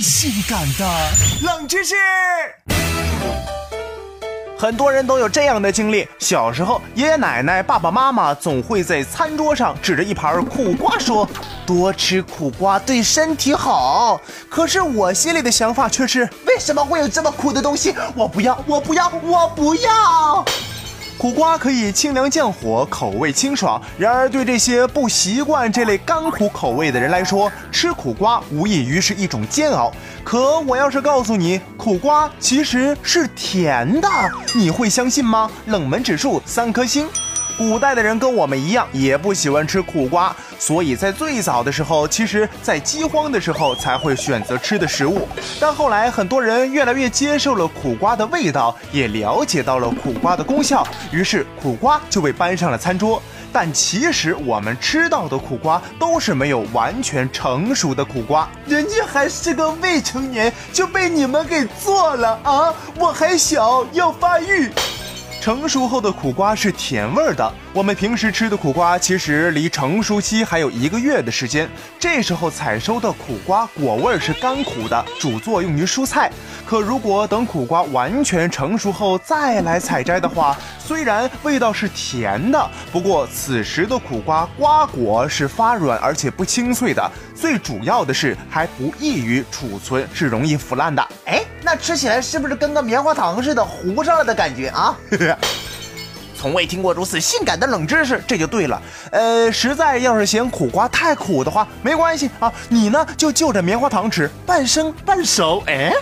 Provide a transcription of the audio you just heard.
性感的冷知识。很多人都有这样的经历：小时候，爷爷奶奶、爸爸妈妈总会在餐桌上指着一盘苦瓜说：“多吃苦瓜对身体好。”可是我心里的想法却是：为什么会有这么苦的东西？我不要，我不要，我不要！苦瓜可以清凉降火，口味清爽。然而，对这些不习惯这类甘苦口味的人来说，吃苦瓜无异于是一种煎熬。可我要是告诉你，苦瓜其实是甜的，你会相信吗？冷门指数三颗星。古代的人跟我们一样，也不喜欢吃苦瓜，所以在最早的时候，其实，在饥荒的时候才会选择吃的食物。但后来，很多人越来越接受了苦瓜的味道，也了解到了苦瓜的功效，于是苦瓜就被搬上了餐桌。但其实我们吃到的苦瓜都是没有完全成熟的苦瓜，人家还是个未成年就被你们给做了啊！我还小，要发育。成熟后的苦瓜是甜味儿的。我们平时吃的苦瓜其实离成熟期还有一个月的时间，这时候采收的苦瓜果味儿是甘苦的，主作用于蔬菜。可如果等苦瓜完全成熟后再来采摘的话，虽然味道是甜的，不过此时的苦瓜瓜果是发软而且不清脆的，最主要的是还不易于储存，是容易腐烂的。哎。那吃起来是不是跟个棉花糖似的糊上了的感觉啊？从未听过如此性感的冷知识，这就对了。呃，实在要是嫌苦瓜太苦的话，没关系啊，你呢就就着棉花糖吃，半生半熟。哎。